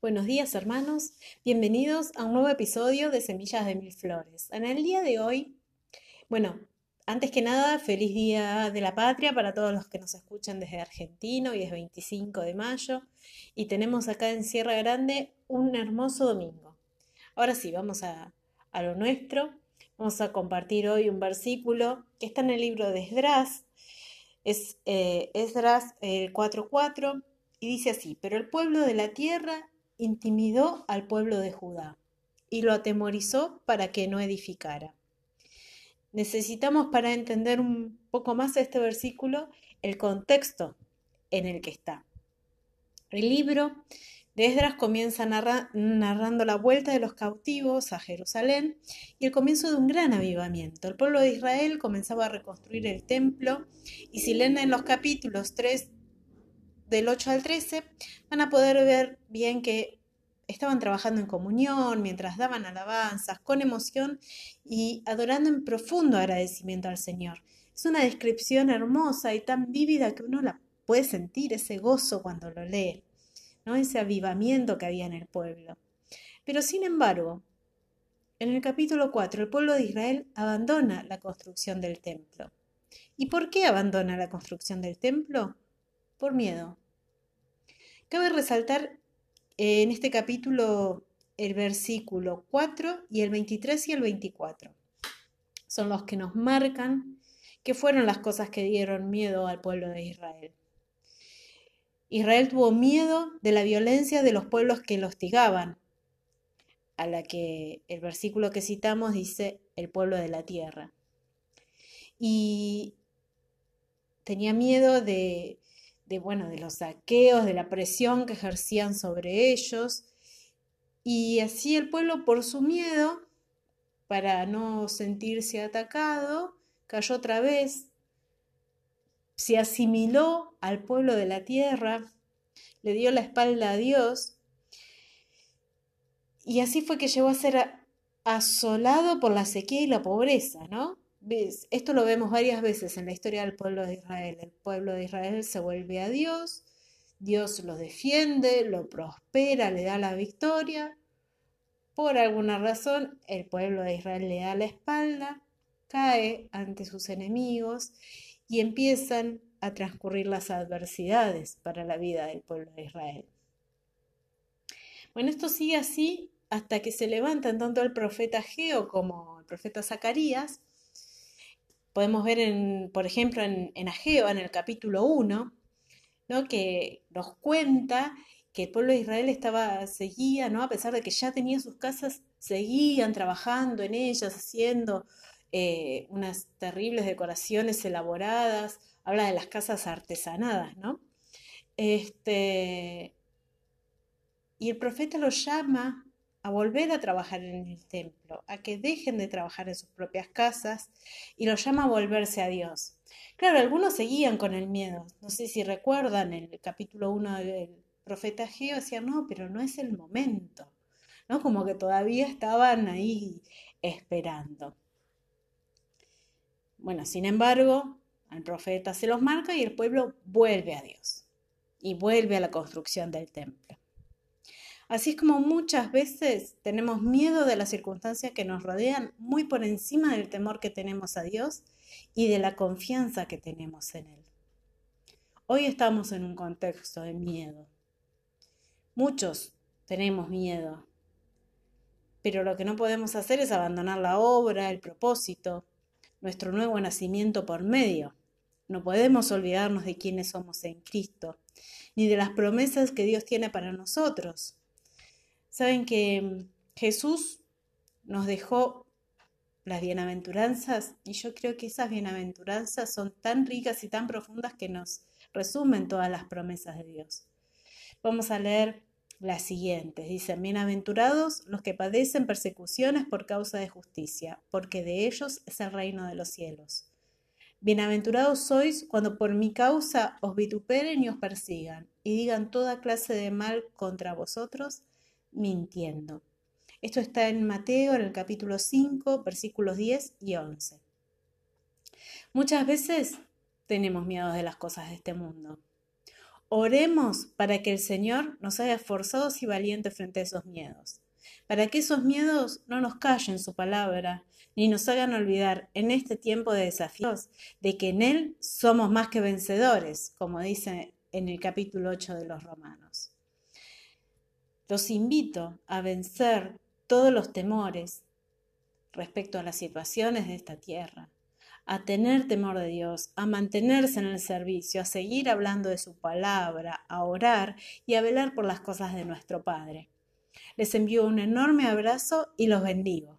Buenos días hermanos, bienvenidos a un nuevo episodio de Semillas de Mil Flores. En el día de hoy, bueno, antes que nada, feliz Día de la Patria para todos los que nos escuchan desde Argentina, hoy es 25 de mayo y tenemos acá en Sierra Grande un hermoso domingo. Ahora sí, vamos a, a lo nuestro, vamos a compartir hoy un versículo que está en el libro de Esdras, es eh, Esdras 4.4 y dice así, pero el pueblo de la tierra intimidó al pueblo de Judá y lo atemorizó para que no edificara. Necesitamos para entender un poco más este versículo el contexto en el que está. El libro de Esdras comienza narrando la vuelta de los cautivos a Jerusalén y el comienzo de un gran avivamiento. El pueblo de Israel comenzaba a reconstruir el templo y si leen en los capítulos 3 del 8 al 13 van a poder ver bien que estaban trabajando en comunión mientras daban alabanzas con emoción y adorando en profundo agradecimiento al Señor. Es una descripción hermosa y tan vívida que uno la puede sentir ese gozo cuando lo lee ese avivamiento que había en el pueblo. Pero sin embargo, en el capítulo 4, el pueblo de Israel abandona la construcción del templo. ¿Y por qué abandona la construcción del templo? Por miedo. Cabe resaltar en este capítulo el versículo 4 y el 23 y el 24. Son los que nos marcan que fueron las cosas que dieron miedo al pueblo de Israel. Israel tuvo miedo de la violencia de los pueblos que lo hostigaban, a la que el versículo que citamos dice el pueblo de la tierra. Y tenía miedo de, de, bueno, de los saqueos, de la presión que ejercían sobre ellos. Y así el pueblo, por su miedo, para no sentirse atacado, cayó otra vez se asimiló al pueblo de la tierra, le dio la espalda a Dios, y así fue que llegó a ser asolado por la sequía y la pobreza, ¿no? Esto lo vemos varias veces en la historia del pueblo de Israel. El pueblo de Israel se vuelve a Dios, Dios lo defiende, lo prospera, le da la victoria. Por alguna razón, el pueblo de Israel le da la espalda, cae ante sus enemigos y empiezan a transcurrir las adversidades para la vida del pueblo de Israel. Bueno, esto sigue así hasta que se levantan tanto el profeta Geo como el profeta Zacarías. Podemos ver, en, por ejemplo, en, en Ageo, en el capítulo 1, ¿no? que nos cuenta que el pueblo de Israel estaba, seguía, ¿no? a pesar de que ya tenía sus casas, seguían trabajando en ellas, haciendo eh, unas terribles decoraciones elaboradas, habla de las casas artesanadas, ¿no? Este, y el profeta los llama a volver a trabajar en el templo, a que dejen de trabajar en sus propias casas y los llama a volverse a Dios. Claro, algunos seguían con el miedo. No sé si recuerdan el capítulo 1 del profeta Geo, decían, no, pero no es el momento. ¿no? Como que todavía estaban ahí esperando. Bueno, sin embargo, al profeta se los marca y el pueblo vuelve a Dios y vuelve a la construcción del templo. Así es como muchas veces tenemos miedo de las circunstancias que nos rodean muy por encima del temor que tenemos a Dios y de la confianza que tenemos en Él. Hoy estamos en un contexto de miedo. Muchos tenemos miedo, pero lo que no podemos hacer es abandonar la obra, el propósito, nuestro nuevo nacimiento por medio. No podemos olvidarnos de quiénes somos en Cristo, ni de las promesas que Dios tiene para nosotros. Saben que Jesús nos dejó las bienaventuranzas y yo creo que esas bienaventuranzas son tan ricas y tan profundas que nos resumen todas las promesas de Dios. Vamos a leer las siguientes. Dicen, bienaventurados los que padecen persecuciones por causa de justicia, porque de ellos es el reino de los cielos. Bienaventurados sois cuando por mi causa os vituperen y os persigan, y digan toda clase de mal contra vosotros, mintiendo. Esto está en Mateo, en el capítulo 5, versículos 10 y 11. Muchas veces tenemos miedo de las cosas de este mundo Oremos para que el Señor nos haga esforzados y valientes frente a esos miedos, para que esos miedos no nos callen su palabra, ni nos hagan olvidar en este tiempo de desafíos de que en Él somos más que vencedores, como dice en el capítulo 8 de los Romanos. Los invito a vencer todos los temores respecto a las situaciones de esta tierra, a tener temor de Dios, a mantenerse en el servicio, a seguir hablando de su palabra, a orar y a velar por las cosas de nuestro Padre. Les envío un enorme abrazo y los bendigo.